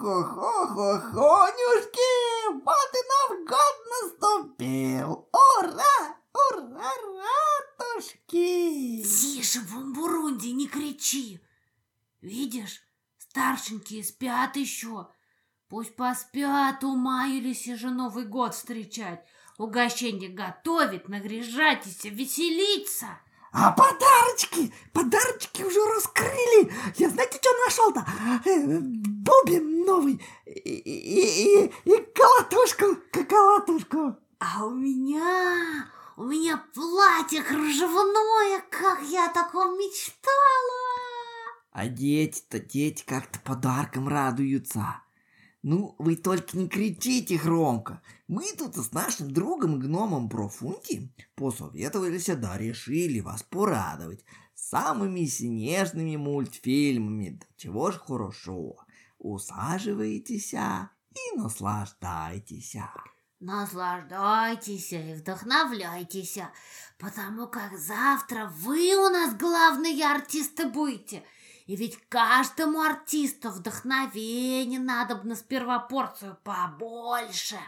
Хо-хо-хо-хонюшки, вот и Новый год наступил. Ура, ура, ратушки. Тише, Бумбурунди, не кричи. Видишь, старшенькие спят еще. Пусть поспят, умаялись же Новый год встречать. Угощение готовить, наряжайтесь, веселиться. А подарочки, подарочки уже раскрыли. Я знаете, что нашел-то? Бубен новый и, и, и, и колотушку, колотушку. А у меня, у меня платье кружевное, как я о таком мечтала. А дети-то, дети как-то подарком радуются. Ну, вы только не кричите громко. Мы тут с нашим другом гномом Профунти посоветовались, да решили вас порадовать самыми снежными мультфильмами. Да чего ж хорошо. Усаживайтесь и наслаждайтесь. Наслаждайтесь и вдохновляйтесь, потому как завтра вы у нас главные артисты будете – и ведь каждому артисту вдохновение надо бы на сперва порцию побольше.